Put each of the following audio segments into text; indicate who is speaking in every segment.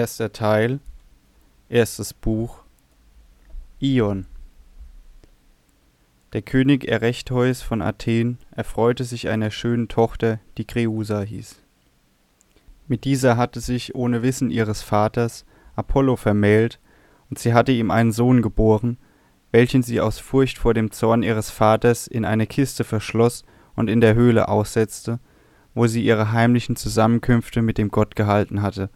Speaker 1: Erster Teil, erstes Buch, Ion. Der König Erechtheus von Athen erfreute sich einer schönen Tochter, die Kreusa hieß. Mit dieser hatte sich ohne Wissen ihres Vaters Apollo vermählt, und sie hatte ihm einen Sohn geboren, welchen sie aus Furcht vor dem Zorn ihres Vaters in eine Kiste verschloss und in der Höhle aussetzte, wo sie ihre heimlichen Zusammenkünfte mit dem Gott gehalten hatte,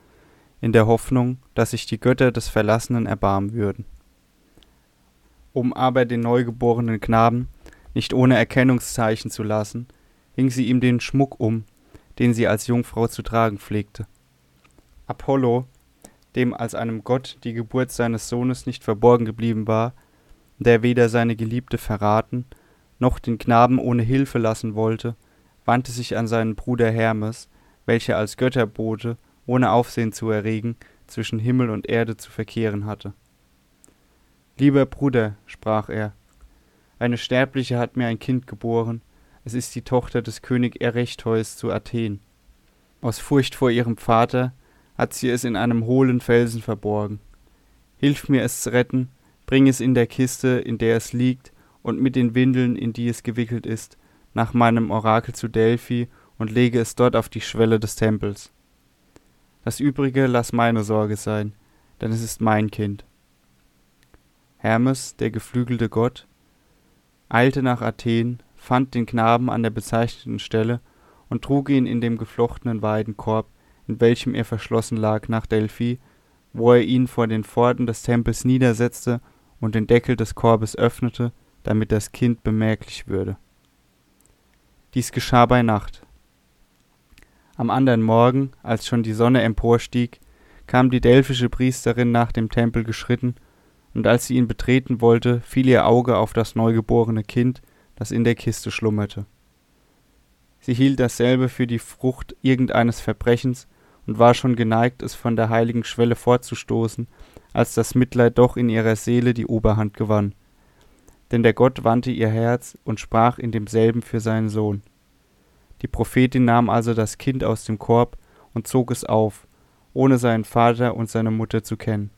Speaker 1: in der Hoffnung, dass sich die Götter des Verlassenen erbarmen würden. Um aber den neugeborenen Knaben nicht ohne Erkennungszeichen zu lassen, hing sie ihm den Schmuck um, den sie als Jungfrau zu tragen pflegte. Apollo, dem als einem Gott die Geburt seines Sohnes nicht verborgen geblieben war, der weder seine Geliebte verraten, noch den Knaben ohne Hilfe lassen wollte, wandte sich an seinen Bruder Hermes, welcher als Götterbote, ohne Aufsehen zu erregen, zwischen Himmel und Erde zu verkehren hatte. Lieber Bruder, sprach er, eine Sterbliche hat mir ein Kind geboren, es ist die Tochter des König Erechtheus zu Athen. Aus Furcht vor ihrem Vater hat sie es in einem hohlen Felsen verborgen. Hilf mir es zu retten, bring es in der Kiste, in der es liegt, und mit den Windeln, in die es gewickelt ist, nach meinem Orakel zu Delphi und lege es dort auf die Schwelle des Tempels. Das übrige lass meine Sorge sein, denn es ist mein Kind. Hermes, der geflügelte Gott, eilte nach Athen, fand den Knaben an der bezeichneten Stelle und trug ihn in dem geflochtenen Weidenkorb, in welchem er verschlossen lag, nach Delphi, wo er ihn vor den Pforten des Tempels niedersetzte und den Deckel des Korbes öffnete, damit das Kind bemerklich würde. Dies geschah bei Nacht. Am andern Morgen, als schon die Sonne emporstieg, kam die delphische Priesterin nach dem Tempel geschritten, und als sie ihn betreten wollte, fiel ihr Auge auf das neugeborene Kind, das in der Kiste schlummerte. Sie hielt dasselbe für die Frucht irgendeines Verbrechens und war schon geneigt, es von der heiligen Schwelle fortzustoßen, als das Mitleid doch in ihrer Seele die Oberhand gewann denn der Gott wandte ihr Herz und sprach in demselben für seinen Sohn. Die Prophetin nahm also das Kind aus dem Korb und zog es auf, ohne seinen Vater und seine Mutter zu kennen.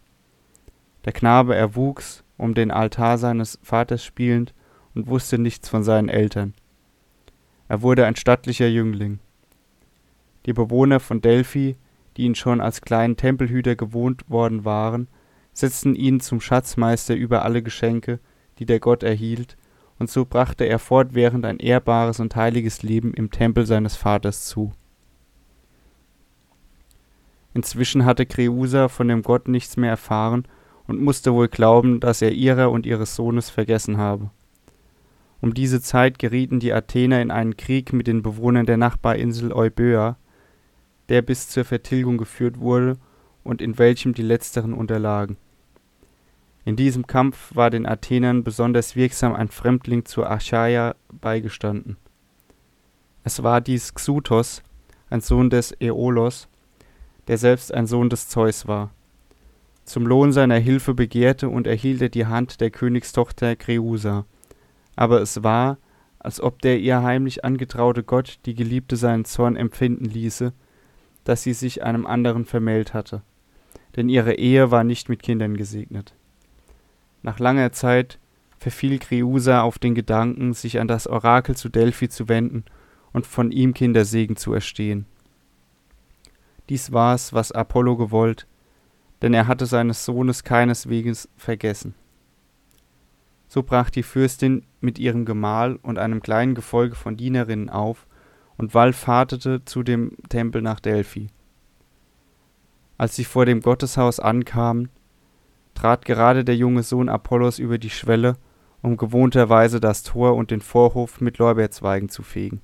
Speaker 1: Der Knabe erwuchs, um den Altar seines Vaters spielend, und wusste nichts von seinen Eltern. Er wurde ein stattlicher Jüngling. Die Bewohner von Delphi, die ihn schon als kleinen Tempelhüter gewohnt worden waren, setzten ihn zum Schatzmeister über alle Geschenke, die der Gott erhielt, und so brachte er fortwährend ein ehrbares und heiliges Leben im Tempel seines Vaters zu. Inzwischen hatte Kreusa von dem Gott nichts mehr erfahren und musste wohl glauben, dass er ihrer und ihres Sohnes vergessen habe. Um diese Zeit gerieten die Athener in einen Krieg mit den Bewohnern der Nachbarinsel Euböa, der bis zur Vertilgung geführt wurde und in welchem die letzteren unterlagen. In diesem Kampf war den Athenern besonders wirksam ein Fremdling zur Achaia beigestanden. Es war dies Xuthos, ein Sohn des Äolos, der selbst ein Sohn des Zeus war. Zum Lohn seiner Hilfe begehrte und erhielt er die Hand der Königstochter Kreusa. Aber es war, als ob der ihr heimlich angetraute Gott die Geliebte seinen Zorn empfinden ließe, dass sie sich einem anderen vermählt hatte. Denn ihre Ehe war nicht mit Kindern gesegnet. Nach langer Zeit verfiel Kreusa auf den Gedanken, sich an das Orakel zu Delphi zu wenden und von ihm Kindersegen zu erstehen. Dies war's, was Apollo gewollt, denn er hatte seines Sohnes keineswegs vergessen. So brach die Fürstin mit ihrem Gemahl und einem kleinen Gefolge von Dienerinnen auf und wallfahrtete zu dem Tempel nach Delphi. Als sie vor dem Gotteshaus ankamen, trat gerade der junge Sohn Apollos über die Schwelle, um gewohnterweise das Tor und den Vorhof mit Lorbeerzweigen zu fegen.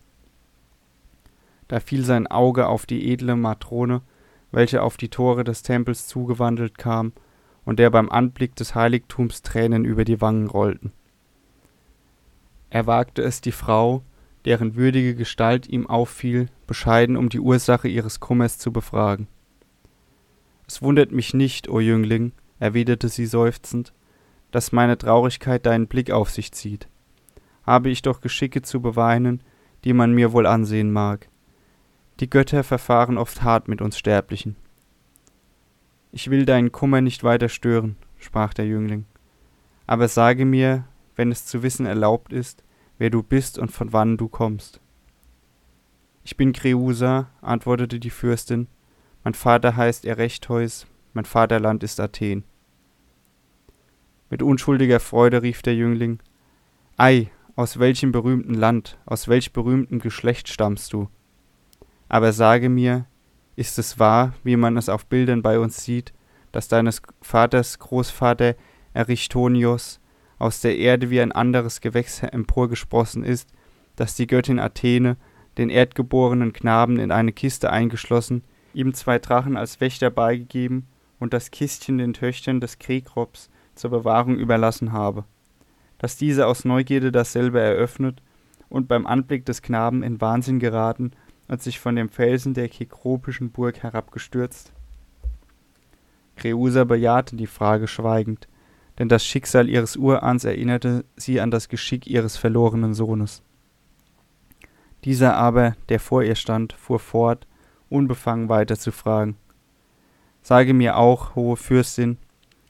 Speaker 1: Da fiel sein Auge auf die edle Matrone, welche auf die Tore des Tempels zugewandelt kam und der beim Anblick des Heiligtums Tränen über die Wangen rollten. Er wagte es, die Frau, deren würdige Gestalt ihm auffiel, bescheiden um die Ursache ihres Kummers zu befragen. Es wundert mich nicht, o Jüngling, erwiderte sie seufzend, dass meine Traurigkeit deinen Blick auf sich zieht. Habe ich doch Geschicke zu beweinen, die man mir wohl ansehen mag. Die Götter verfahren oft hart mit uns Sterblichen. Ich will deinen Kummer nicht weiter stören, sprach der Jüngling. Aber sage mir, wenn es zu wissen erlaubt ist, wer du bist und von wann du kommst. Ich bin Kreusa, antwortete die Fürstin. Mein Vater heißt Erechtheus, mein Vaterland ist Athen. Mit unschuldiger Freude rief der Jüngling: Ei, aus welchem berühmten Land, aus welch berühmtem Geschlecht stammst du? Aber sage mir, ist es wahr, wie man es auf Bildern bei uns sieht, dass deines Vaters Großvater Erichtonios aus der Erde wie ein anderes Gewächs emporgesprossen ist, dass die Göttin Athene den erdgeborenen Knaben in eine Kiste eingeschlossen, ihm zwei Drachen als Wächter beigegeben und das Kistchen den Töchtern des Krekrops zur Bewahrung überlassen habe, dass diese aus Neugierde dasselbe eröffnet und beim Anblick des Knaben in Wahnsinn geraten und sich von dem Felsen der kekropischen Burg herabgestürzt? Kreusa bejahte die Frage schweigend, denn das Schicksal ihres Urahns erinnerte sie an das Geschick ihres verlorenen Sohnes. Dieser aber, der vor ihr stand, fuhr fort, unbefangen weiter zu fragen. Sage mir auch, hohe Fürstin,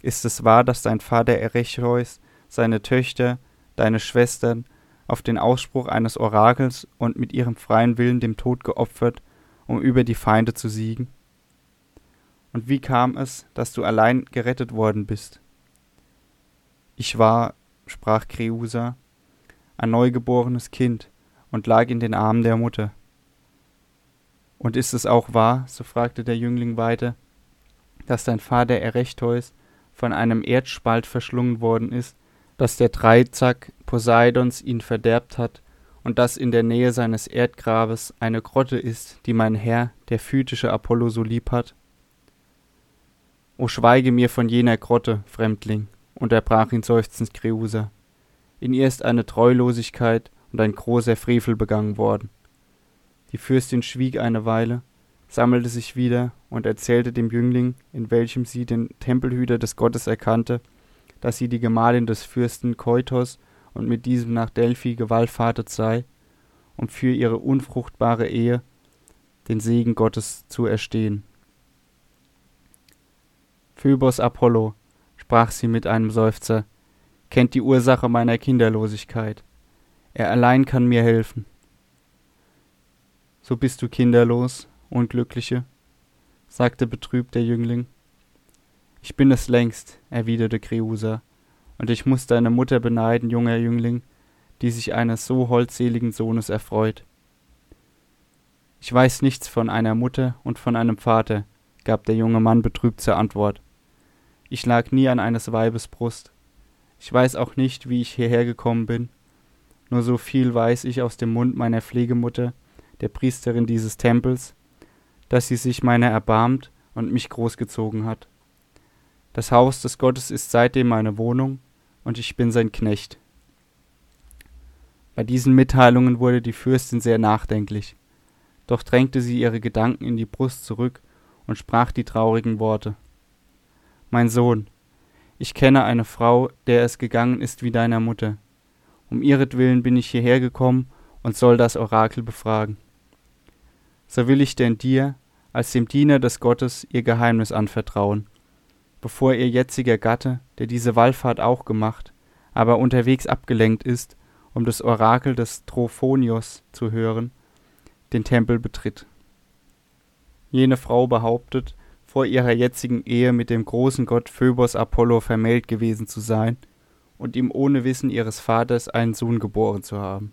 Speaker 1: ist es wahr, dass dein Vater Erechtheus seine Töchter, deine Schwestern, auf den Ausspruch eines Orakels und mit ihrem freien Willen dem Tod geopfert, um über die Feinde zu siegen? Und wie kam es, dass du allein gerettet worden bist? Ich war, sprach Kreusa, ein neugeborenes Kind und lag in den Armen der Mutter. Und ist es auch wahr, so fragte der Jüngling weiter, dass dein Vater Erechtheus von einem Erdspalt verschlungen worden ist, dass der Dreizack Poseidons ihn verderbt hat und dass in der Nähe seines Erdgrabes eine Grotte ist, die mein Herr, der phytische Apollo, so lieb hat? O schweige mir von jener Grotte, Fremdling, unterbrach ihn seufzend Kreusa. In ihr ist eine Treulosigkeit und ein großer Frevel begangen worden. Die Fürstin schwieg eine Weile, sammelte sich wieder und erzählte dem Jüngling, in welchem sie den Tempelhüter des Gottes erkannte, dass sie die Gemahlin des Fürsten Keutos und mit diesem nach Delphi gewallfahrtet sei, um für ihre unfruchtbare Ehe den Segen Gottes zu erstehen. Phöbos Apollo, sprach sie mit einem Seufzer, kennt die Ursache meiner Kinderlosigkeit. Er allein kann mir helfen. So bist du kinderlos, Unglückliche, sagte betrübt der Jüngling. Ich bin es längst, erwiderte Kreusa, und ich muss deine Mutter beneiden, junger Jüngling, die sich eines so holdseligen Sohnes erfreut. Ich weiß nichts von einer Mutter und von einem Vater, gab der junge Mann betrübt zur Antwort. Ich lag nie an eines Weibes Brust. Ich weiß auch nicht, wie ich hierher gekommen bin. Nur so viel weiß ich aus dem Mund meiner Pflegemutter, der Priesterin dieses Tempels, dass sie sich meiner erbarmt und mich großgezogen hat. Das Haus des Gottes ist seitdem meine Wohnung, und ich bin sein Knecht. Bei diesen Mitteilungen wurde die Fürstin sehr nachdenklich, doch drängte sie ihre Gedanken in die Brust zurück und sprach die traurigen Worte. Mein Sohn, ich kenne eine Frau, der es gegangen ist wie deiner Mutter. Um ihretwillen bin ich hierher gekommen und soll das Orakel befragen. So will ich denn dir, als dem Diener des Gottes ihr Geheimnis anvertrauen, bevor ihr jetziger Gatte, der diese Wallfahrt auch gemacht, aber unterwegs abgelenkt ist, um das Orakel des Trophonios zu hören, den Tempel betritt. Jene Frau behauptet, vor ihrer jetzigen Ehe mit dem großen Gott Phöbos Apollo vermählt gewesen zu sein und ihm ohne Wissen ihres Vaters einen Sohn geboren zu haben.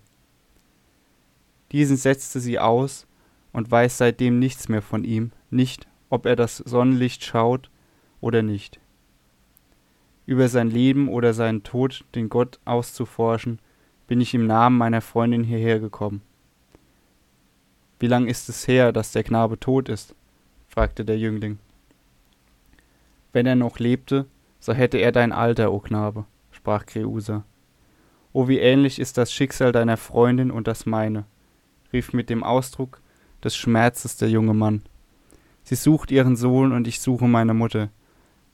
Speaker 1: Diesen setzte sie aus und weiß seitdem nichts mehr von ihm, nicht, ob er das Sonnenlicht schaut oder nicht. Über sein Leben oder seinen Tod den Gott auszuforschen, bin ich im Namen meiner Freundin hierher gekommen. Wie lang ist es her, dass der Knabe tot ist? fragte der Jüngling. Wenn er noch lebte, so hätte er dein Alter, o Knabe, sprach Kreusa. O wie ähnlich ist das Schicksal deiner Freundin und das meine, rief mit dem Ausdruck des Schmerzes der junge Mann. Sie sucht ihren Sohn und ich suche meine Mutter.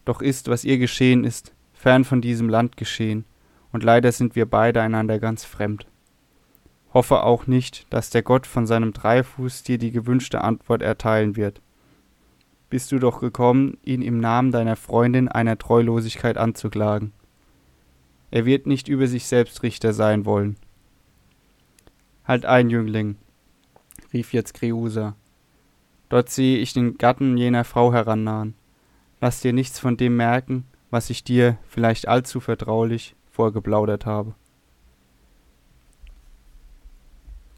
Speaker 1: Doch ist, was ihr geschehen ist, fern von diesem Land geschehen, und leider sind wir beide einander ganz fremd. Hoffe auch nicht, dass der Gott von seinem Dreifuß dir die gewünschte Antwort erteilen wird. bist du doch gekommen, ihn im Namen deiner Freundin einer Treulosigkeit anzuklagen. Er wird nicht über sich selbst Richter sein wollen. Halt ein, Jüngling, rief jetzt Kreusa. Dort sehe ich den Gatten jener Frau herannahen. Lass dir nichts von dem merken, was ich dir, vielleicht allzu vertraulich, vorgeplaudert habe.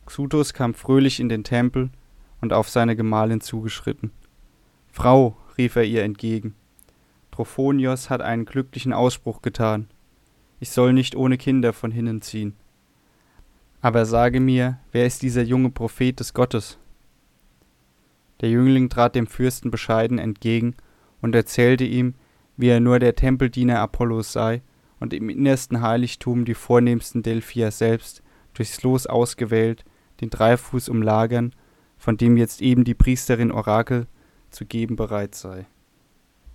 Speaker 1: Xuthus kam fröhlich in den Tempel und auf seine Gemahlin zugeschritten. Frau, rief er ihr entgegen, Trophonios hat einen glücklichen Ausspruch getan. Ich soll nicht ohne Kinder von hinnen ziehen. Aber sage mir, wer ist dieser junge Prophet des Gottes? Der Jüngling trat dem Fürsten bescheiden entgegen und erzählte ihm, wie er nur der Tempeldiener Apollos sei und im innersten Heiligtum die vornehmsten Delphier selbst durchs Los ausgewählt den Dreifuß umlagern, von dem jetzt eben die Priesterin Orakel zu geben bereit sei.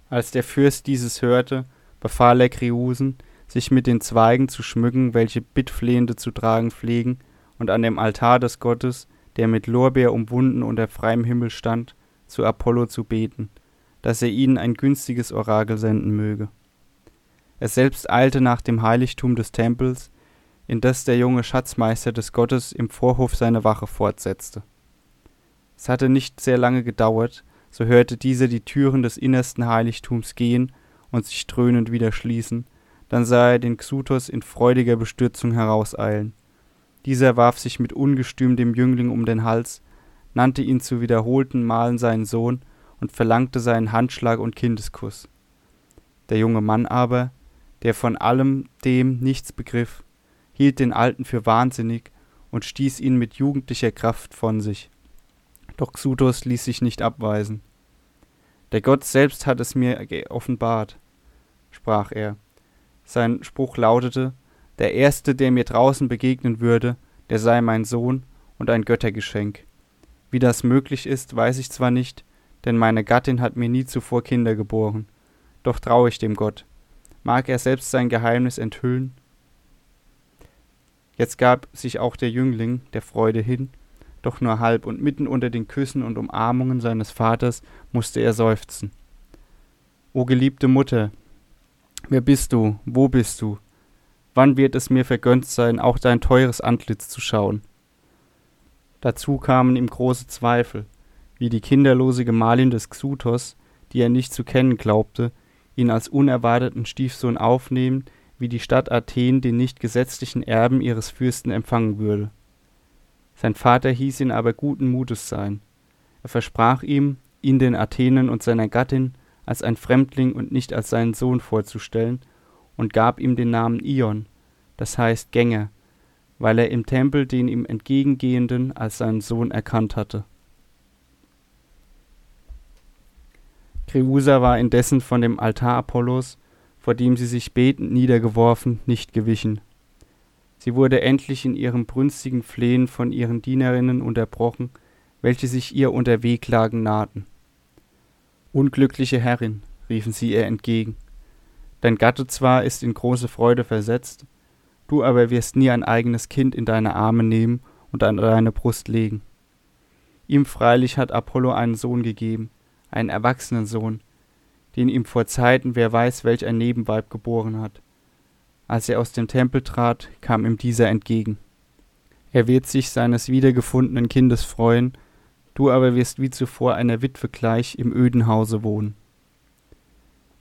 Speaker 1: Als der Fürst dieses hörte, befahl er Kreusen, sich mit den Zweigen zu schmücken, welche Bittflehende zu tragen pflegen, und an dem Altar des Gottes, der mit Lorbeer umwunden unter freiem Himmel stand, zu Apollo zu beten, dass er ihnen ein günstiges Orakel senden möge. Er selbst eilte nach dem Heiligtum des Tempels, indes der junge Schatzmeister des Gottes im Vorhof seine Wache fortsetzte. Es hatte nicht sehr lange gedauert, so hörte dieser die Türen des innersten Heiligtums gehen und sich dröhnend wieder schließen, dann sah er den Xuthos in freudiger Bestürzung herauseilen. Dieser warf sich mit Ungestüm dem Jüngling um den Hals, nannte ihn zu wiederholten Malen seinen Sohn und verlangte seinen Handschlag und Kindeskuss. Der junge Mann aber, der von allem dem nichts begriff, hielt den Alten für wahnsinnig und stieß ihn mit jugendlicher Kraft von sich. Doch Xuthos ließ sich nicht abweisen. Der Gott selbst hat es mir offenbart, sprach er. Sein Spruch lautete, der Erste, der mir draußen begegnen würde, der sei mein Sohn und ein Göttergeschenk. Wie das möglich ist, weiß ich zwar nicht, denn meine Gattin hat mir nie zuvor Kinder geboren. Doch traue ich dem Gott. Mag er selbst sein Geheimnis enthüllen? Jetzt gab sich auch der Jüngling der Freude hin doch nur halb, und mitten unter den Küssen und Umarmungen seines Vaters musste er seufzen. O geliebte Mutter, wer bist du, wo bist du? Wann wird es mir vergönnt sein, auch dein teures Antlitz zu schauen? Dazu kamen ihm große Zweifel, wie die kinderlose Gemahlin des Xuthos, die er nicht zu kennen glaubte, ihn als unerwarteten Stiefsohn aufnehmen, wie die Stadt Athen den nicht gesetzlichen Erben ihres Fürsten empfangen würde. Sein Vater hieß ihn aber guten Mutes sein. Er versprach ihm, ihn den Athenen und seiner Gattin als ein Fremdling und nicht als seinen Sohn vorzustellen, und gab ihm den Namen Ion, das heißt Gänger, weil er im Tempel den ihm entgegengehenden als seinen Sohn erkannt hatte. Kreusa war indessen von dem Altar Apollos, vor dem sie sich betend niedergeworfen, nicht gewichen. Sie wurde endlich in ihrem brünstigen Flehen von ihren Dienerinnen unterbrochen, welche sich ihr unter Wehklagen nahten. Unglückliche Herrin, riefen sie ihr entgegen, dein Gatte zwar ist in große Freude versetzt, du aber wirst nie ein eigenes Kind in deine Arme nehmen und an deine Brust legen. Ihm freilich hat Apollo einen Sohn gegeben, einen erwachsenen Sohn, den ihm vor Zeiten wer weiß welch ein Nebenweib geboren hat. Als er aus dem Tempel trat, kam ihm dieser entgegen. Er wird sich seines wiedergefundenen Kindes freuen, du aber wirst wie zuvor einer Witwe gleich im öden Hause wohnen.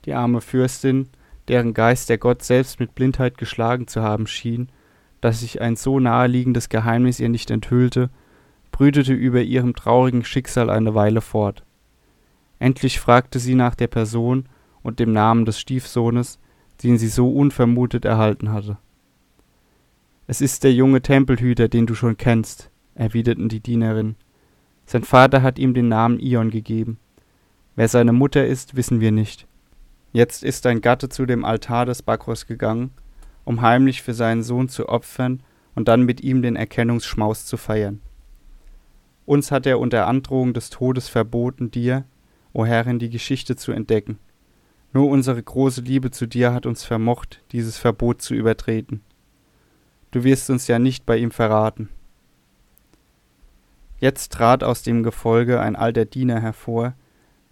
Speaker 1: Die arme Fürstin, deren Geist der Gott selbst mit Blindheit geschlagen zu haben schien, dass sich ein so naheliegendes Geheimnis ihr nicht enthüllte, brütete über ihrem traurigen Schicksal eine Weile fort. Endlich fragte sie nach der Person und dem Namen des Stiefsohnes, den sie so unvermutet erhalten hatte. Es ist der junge Tempelhüter, den du schon kennst, erwiderten die Dienerinnen. Sein Vater hat ihm den Namen Ion gegeben. Wer seine Mutter ist, wissen wir nicht. Jetzt ist dein Gatte zu dem Altar des Bakros gegangen, um heimlich für seinen Sohn zu opfern und dann mit ihm den Erkennungsschmaus zu feiern. Uns hat er unter Androhung des Todes verboten, dir, o Herrin, die Geschichte zu entdecken. Nur unsere große Liebe zu dir hat uns vermocht, dieses Verbot zu übertreten. Du wirst uns ja nicht bei ihm verraten. Jetzt trat aus dem Gefolge ein alter Diener hervor,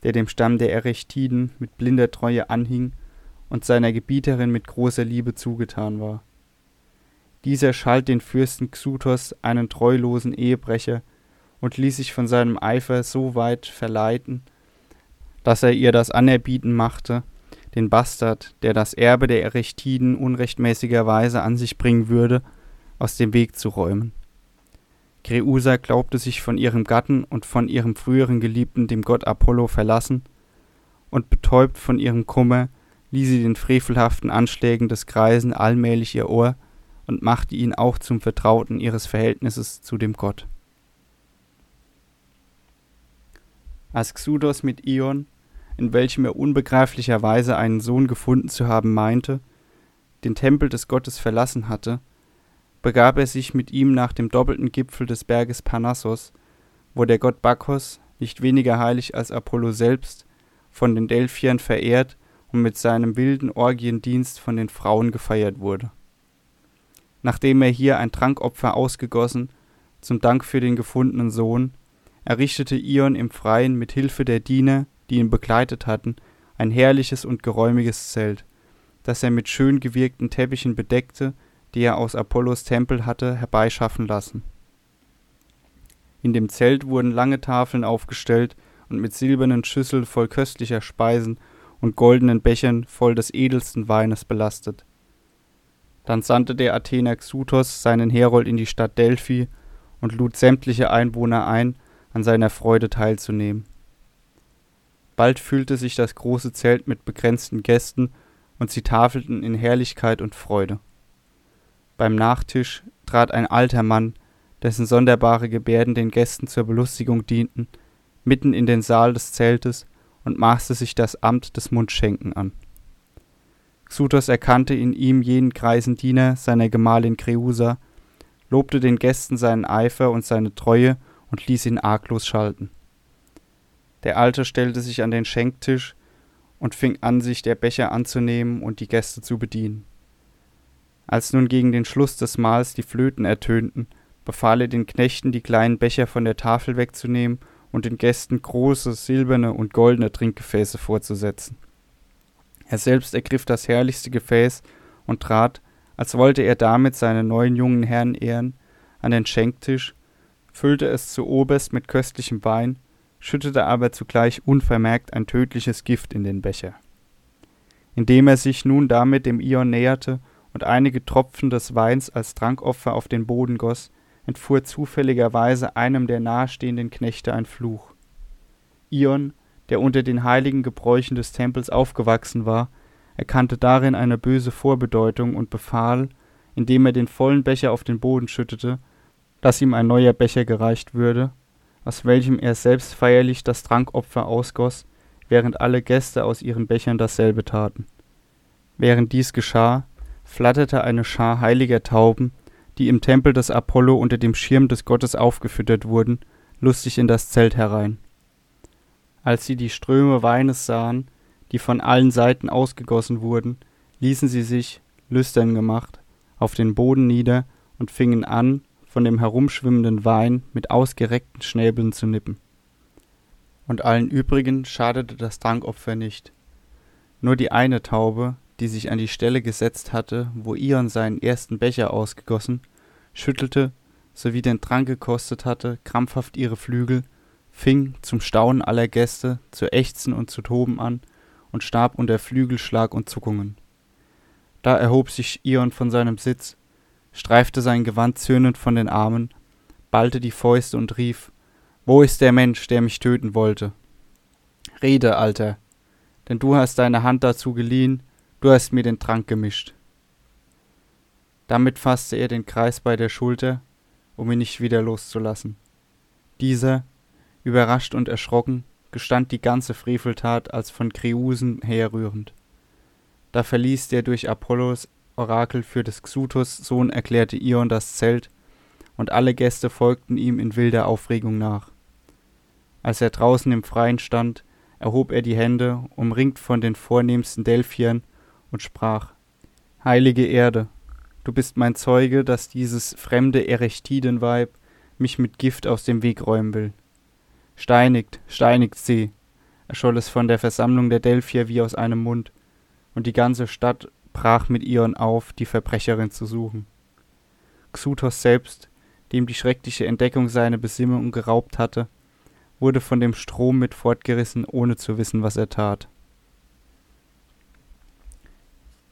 Speaker 1: der dem Stamm der Erechtiden mit blinder Treue anhing und seiner Gebieterin mit großer Liebe zugetan war. Dieser schalt den Fürsten Xuthos, einen treulosen Ehebrecher, und ließ sich von seinem Eifer so weit verleiten, dass er ihr das Anerbieten machte, den Bastard, der das Erbe der Erechtiden unrechtmäßigerweise an sich bringen würde, aus dem Weg zu räumen. Kreusa glaubte sich von ihrem Gatten und von ihrem früheren Geliebten, dem Gott Apollo, verlassen, und betäubt von ihrem Kummer ließ sie den frevelhaften Anschlägen des Greisen allmählich ihr Ohr und machte ihn auch zum Vertrauten ihres Verhältnisses zu dem Gott. Als Xudos mit Ion, in welchem er unbegreiflicherweise einen Sohn gefunden zu haben meinte, den Tempel des Gottes verlassen hatte, begab er sich mit ihm nach dem doppelten Gipfel des Berges Parnassos, wo der Gott Bakchos, nicht weniger heilig als Apollo selbst, von den Delphiern verehrt und mit seinem wilden Orgiendienst von den Frauen gefeiert wurde. Nachdem er hier ein Trankopfer ausgegossen, zum Dank für den gefundenen Sohn, errichtete Ion im Freien mit Hilfe der Diener, die ihn begleitet hatten, ein herrliches und geräumiges Zelt, das er mit schön gewirkten Teppichen bedeckte die er aus Apollos Tempel hatte herbeischaffen lassen. In dem Zelt wurden lange Tafeln aufgestellt und mit silbernen Schüsseln voll köstlicher Speisen und goldenen Bechern voll des edelsten Weines belastet. Dann sandte der Athener Xuthos seinen Herold in die Stadt Delphi und lud sämtliche Einwohner ein, an seiner Freude teilzunehmen. Bald füllte sich das große Zelt mit begrenzten Gästen, und sie tafelten in Herrlichkeit und Freude. Beim Nachtisch trat ein alter Mann, dessen sonderbare Gebärden den Gästen zur Belustigung dienten, mitten in den Saal des Zeltes und maßte sich das Amt des Mundschenken an. Xuthos erkannte in ihm jenen greisen Diener seiner Gemahlin Kreusa, lobte den Gästen seinen Eifer und seine Treue und ließ ihn arglos schalten. Der Alte stellte sich an den Schenktisch und fing an, sich der Becher anzunehmen und die Gäste zu bedienen. Als nun gegen den Schluss des Mahls die Flöten ertönten, befahl er den Knechten, die kleinen Becher von der Tafel wegzunehmen und den Gästen große silberne und goldene Trinkgefäße vorzusetzen. Er selbst ergriff das herrlichste Gefäß und trat, als wollte er damit seine neuen jungen Herren ehren, an den Schenktisch, füllte es zu oberst mit köstlichem Wein, schüttete aber zugleich unvermerkt ein tödliches Gift in den Becher. Indem er sich nun damit dem Ion näherte und einige Tropfen des Weins als Trankopfer auf den Boden goss, entfuhr zufälligerweise einem der nahestehenden Knechte ein Fluch. Ion, der unter den heiligen Gebräuchen des Tempels aufgewachsen war, erkannte darin eine böse Vorbedeutung und befahl, indem er den vollen Becher auf den Boden schüttete, dass ihm ein neuer Becher gereicht würde, aus welchem er selbst feierlich das Trankopfer ausgoss, während alle Gäste aus ihren Bechern dasselbe taten. Während dies geschah, flatterte eine Schar heiliger Tauben, die im Tempel des Apollo unter dem Schirm des Gottes aufgefüttert wurden, lustig in das Zelt herein. Als sie die Ströme Weines sahen, die von allen Seiten ausgegossen wurden, ließen sie sich, lüstern gemacht, auf den Boden nieder und fingen an, von dem herumschwimmenden Wein mit ausgereckten Schnäbeln zu nippen. Und allen übrigen schadete das Trankopfer nicht. Nur die eine Taube, die sich an die Stelle gesetzt hatte, wo Ion seinen ersten Becher ausgegossen, schüttelte, sowie den Trank gekostet hatte, krampfhaft ihre Flügel, fing, zum Staunen aller Gäste, zu ächzen und zu toben an und starb unter Flügelschlag und Zuckungen. Da erhob sich Ion von seinem Sitz, streifte sein Gewand zürnend von den Armen, ballte die Fäuste und rief Wo ist der Mensch, der mich töten wollte? Rede, Alter, denn du hast deine Hand dazu geliehen, Du hast mir den Trank gemischt. Damit fasste er den Kreis bei der Schulter, um ihn nicht wieder loszulassen. Dieser, überrascht und erschrocken, gestand die ganze Freveltat als von Kreusen herrührend. Da verließ der durch Apollos Orakel für des Xuthos Sohn erklärte Ion das Zelt, und alle Gäste folgten ihm in wilder Aufregung nach. Als er draußen im Freien stand, erhob er die Hände, umringt von den vornehmsten Delphiern, und sprach Heilige Erde, du bist mein Zeuge, dass dieses fremde Erechtidenweib mich mit Gift aus dem Weg räumen will. Steinigt, steinigt sie, erscholl es von der Versammlung der Delphier wie aus einem Mund, und die ganze Stadt brach mit Ion auf, die Verbrecherin zu suchen. Xuthos selbst, dem die schreckliche Entdeckung seine Besinnung geraubt hatte, wurde von dem Strom mit fortgerissen, ohne zu wissen, was er tat.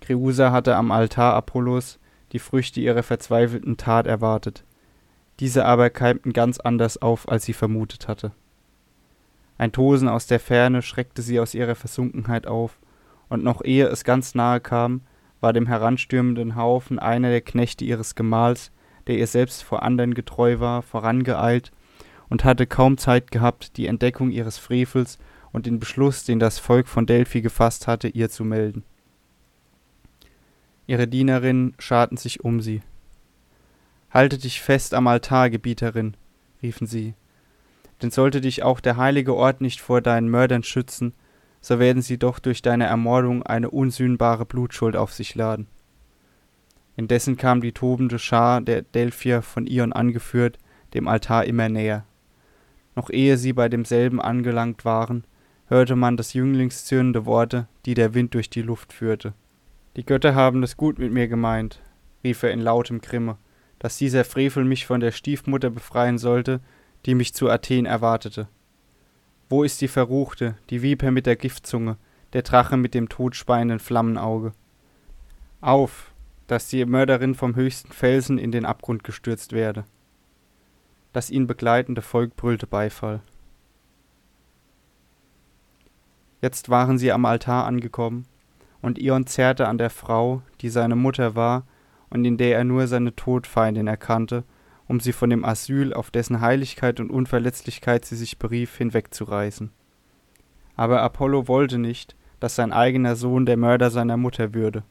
Speaker 1: Creusa hatte am Altar Apollos die Früchte ihrer verzweifelten Tat erwartet. Diese aber keimten ganz anders auf, als sie vermutet hatte. Ein Tosen aus der Ferne schreckte sie aus ihrer Versunkenheit auf, und noch ehe es ganz nahe kam, war dem heranstürmenden Haufen einer der Knechte ihres Gemahls, der ihr selbst vor anderen getreu war, vorangeeilt und hatte kaum Zeit gehabt, die Entdeckung ihres Frevels und den Beschluss, den das Volk von Delphi gefasst hatte, ihr zu melden. Ihre Dienerinnen scharten sich um sie. Halte dich fest am Altar, Gebieterin, riefen sie. Denn sollte dich auch der heilige Ort nicht vor deinen Mördern schützen, so werden sie doch durch deine Ermordung eine unsühnbare Blutschuld auf sich laden. Indessen kam die tobende Schar der Delphier von Ion angeführt, dem Altar immer näher. Noch ehe sie bei demselben angelangt waren, hörte man des Jünglings zürnende Worte, die der Wind durch die Luft führte. Die Götter haben es gut mit mir gemeint, rief er in lautem Grimme, dass dieser Frevel mich von der Stiefmutter befreien sollte, die mich zu Athen erwartete. Wo ist die Verruchte, die Viper mit der Giftzunge, der Drache mit dem todspeienden Flammenauge? Auf, dass die Mörderin vom höchsten Felsen in den Abgrund gestürzt werde. Das ihn begleitende Volk brüllte Beifall. Jetzt waren sie am Altar angekommen, und Ion zerrte an der Frau, die seine Mutter war und in der er nur seine Todfeindin erkannte, um sie von dem Asyl, auf dessen Heiligkeit und Unverletzlichkeit sie sich berief, hinwegzureißen. Aber Apollo wollte nicht, dass sein eigener Sohn der Mörder seiner Mutter würde.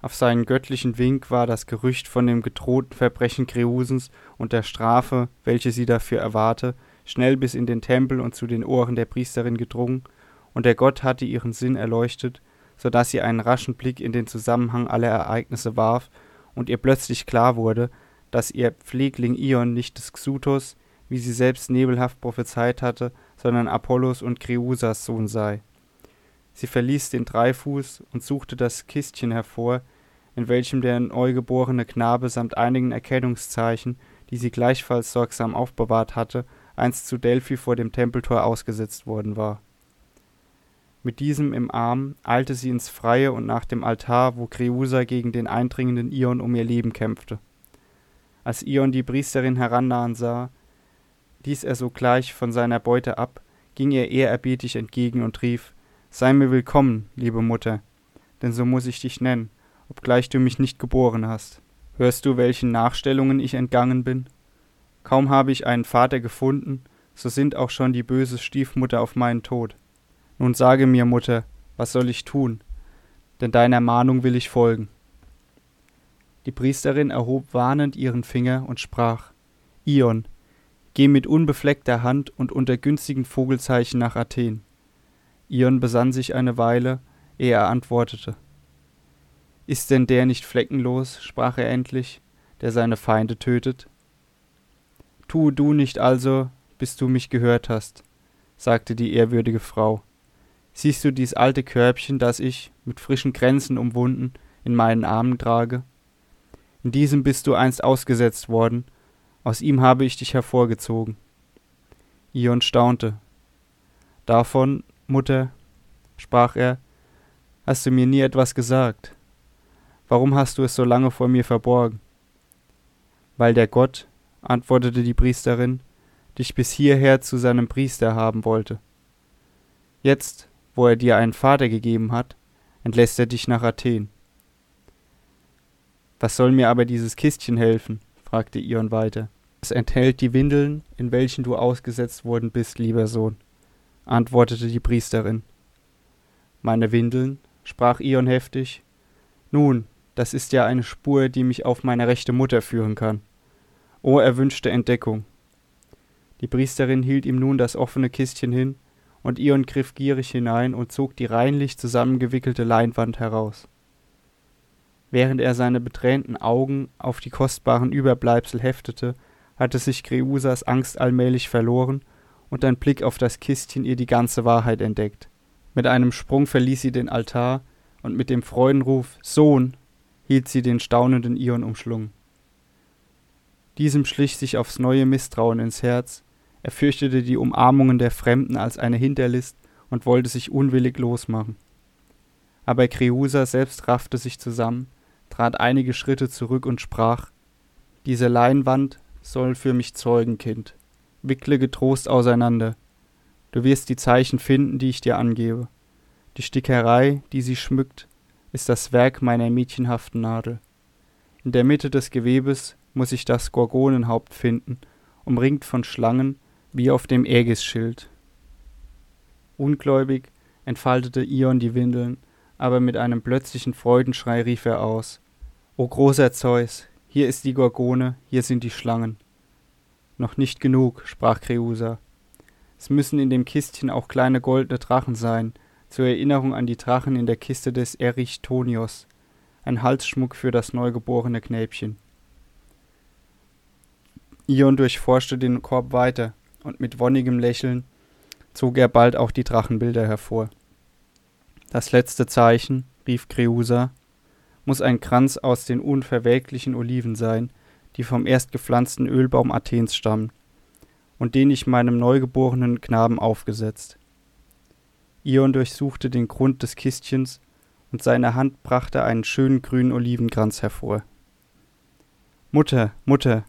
Speaker 1: Auf seinen göttlichen Wink war das Gerücht von dem gedrohten Verbrechen Kreusens und der Strafe, welche sie dafür erwarte, schnell bis in den Tempel und zu den Ohren der Priesterin gedrungen, und der Gott hatte ihren Sinn erleuchtet, so dass sie einen raschen Blick in den Zusammenhang aller Ereignisse warf und ihr plötzlich klar wurde, dass ihr Pflegling Ion nicht des Xuthos, wie sie selbst nebelhaft prophezeit hatte, sondern Apollos und Kreusas Sohn sei. Sie verließ den Dreifuß und suchte das Kistchen hervor, in welchem der neugeborene Knabe samt einigen Erkennungszeichen, die sie gleichfalls sorgsam aufbewahrt hatte, einst zu Delphi vor dem Tempeltor ausgesetzt worden war. Mit diesem im Arm eilte sie ins Freie und nach dem Altar, wo Creusa gegen den eindringenden Ion um ihr Leben kämpfte. Als Ion die Priesterin herannahen sah, ließ er sogleich von seiner Beute ab, ging ihr ehrerbietig entgegen und rief Sei mir willkommen, liebe Mutter, denn so muss ich dich nennen, obgleich du mich nicht geboren hast. Hörst du, welchen Nachstellungen ich entgangen bin? Kaum habe ich einen Vater gefunden, so sind auch schon die böse Stiefmutter auf meinen Tod. Nun sage mir, Mutter, was soll ich tun? Denn deiner Mahnung will ich folgen. Die Priesterin erhob warnend ihren Finger und sprach Ion, geh mit unbefleckter Hand und unter günstigen Vogelzeichen nach Athen. Ion besann sich eine Weile, ehe er antwortete. Ist denn der nicht fleckenlos, sprach er endlich, der seine Feinde tötet? Tue du nicht also, bis du mich gehört hast, sagte die ehrwürdige Frau. Siehst du dies alte Körbchen, das ich, mit frischen Kränzen umwunden, in meinen Armen trage? In diesem bist du einst ausgesetzt worden, aus ihm habe ich dich hervorgezogen. Ion staunte. Davon, Mutter, sprach er, hast du mir nie etwas gesagt. Warum hast du es so lange vor mir verborgen? Weil der Gott, antwortete die Priesterin, dich bis hierher zu seinem Priester haben wollte. Jetzt, wo er dir einen Vater gegeben hat, entlässt er dich nach Athen. Was soll mir aber dieses Kistchen helfen? fragte Ion weiter. Es enthält die Windeln, in welchen du ausgesetzt worden bist, lieber Sohn, antwortete die Priesterin. Meine Windeln? sprach Ion heftig. Nun, das ist ja eine Spur, die mich auf meine rechte Mutter führen kann. O erwünschte Entdeckung. Die Priesterin hielt ihm nun das offene Kistchen hin und Ion griff gierig hinein und zog die reinlich zusammengewickelte Leinwand heraus. Während er seine betränten Augen auf die kostbaren Überbleibsel heftete, hatte sich Creusas Angst allmählich verloren, und ein Blick auf das Kistchen ihr die ganze Wahrheit entdeckt. Mit einem Sprung verließ sie den Altar und mit dem Freudenruf Sohn hielt sie den staunenden Ion umschlungen. Diesem schlich sich aufs neue Misstrauen ins Herz, er fürchtete die Umarmungen der Fremden als eine Hinterlist und wollte sich unwillig losmachen. Aber Kreusa selbst raffte sich zusammen, trat einige Schritte zurück und sprach Diese Leinwand soll für mich zeugen, Kind. Wickle getrost auseinander. Du wirst die Zeichen finden, die ich dir angebe. Die Stickerei, die sie schmückt, ist das Werk meiner mädchenhaften Nadel. In der Mitte des Gewebes muss ich das Gorgonenhaupt finden, umringt von Schlangen, wie auf dem Ägisschild. Ungläubig entfaltete Ion die Windeln, aber mit einem plötzlichen Freudenschrei rief er aus: O großer Zeus, hier ist die Gorgone, hier sind die Schlangen. Noch nicht genug, sprach Kreusa. Es müssen in dem Kistchen auch kleine goldene Drachen sein, zur Erinnerung an die Drachen in der Kiste des Erichtonios, ein Halsschmuck für das neugeborene Knäbchen. Ion durchforschte den Korb weiter, und mit wonnigem Lächeln zog er bald auch die Drachenbilder hervor. Das letzte Zeichen, rief Kreusa, muss ein Kranz aus den unverwelklichen Oliven sein, die vom erst gepflanzten Ölbaum Athens stammen, und den ich meinem neugeborenen Knaben aufgesetzt. Ion durchsuchte den Grund des Kistchens, und seine Hand brachte einen schönen grünen Olivenkranz hervor. Mutter, Mutter,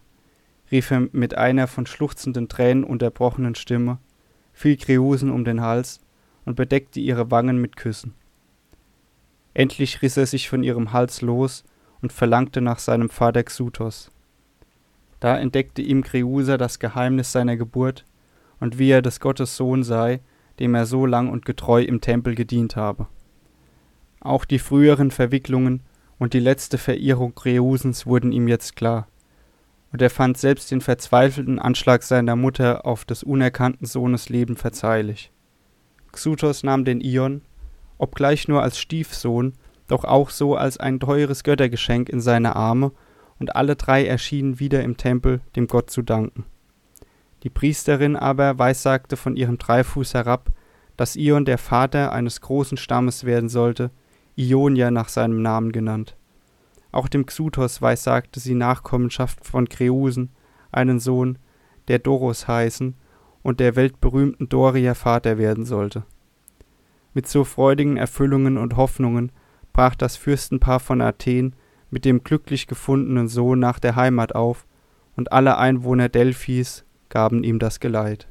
Speaker 1: rief er mit einer von schluchzenden Tränen unterbrochenen Stimme, fiel Kreusen um den Hals und bedeckte ihre Wangen mit Küssen. Endlich riss er sich von ihrem Hals los und verlangte nach seinem Vater Xuthos. Da entdeckte ihm Kreusa das Geheimnis seiner Geburt und wie er des Gottes Sohn sei, dem er so lang und getreu im Tempel gedient habe. Auch die früheren Verwicklungen und die letzte Verirrung Kreusens wurden ihm jetzt klar, und er fand selbst den verzweifelten Anschlag seiner Mutter auf des unerkannten Sohnes Leben verzeihlich. Xuthos nahm den Ion, obgleich nur als Stiefsohn, doch auch so als ein teures Göttergeschenk in seine Arme, und alle drei erschienen wieder im Tempel, dem Gott zu danken. Die Priesterin aber weissagte von ihrem Dreifuß herab, dass Ion der Vater eines großen Stammes werden sollte, Ionia nach seinem Namen genannt. Auch dem Xuthos weissagte sie Nachkommenschaft von Kreusen, einen Sohn, der Doros heißen und der weltberühmten Doria Vater werden sollte. Mit so freudigen Erfüllungen und Hoffnungen brach das Fürstenpaar von Athen mit dem glücklich gefundenen Sohn nach der Heimat auf, und alle Einwohner Delphis gaben ihm das Geleit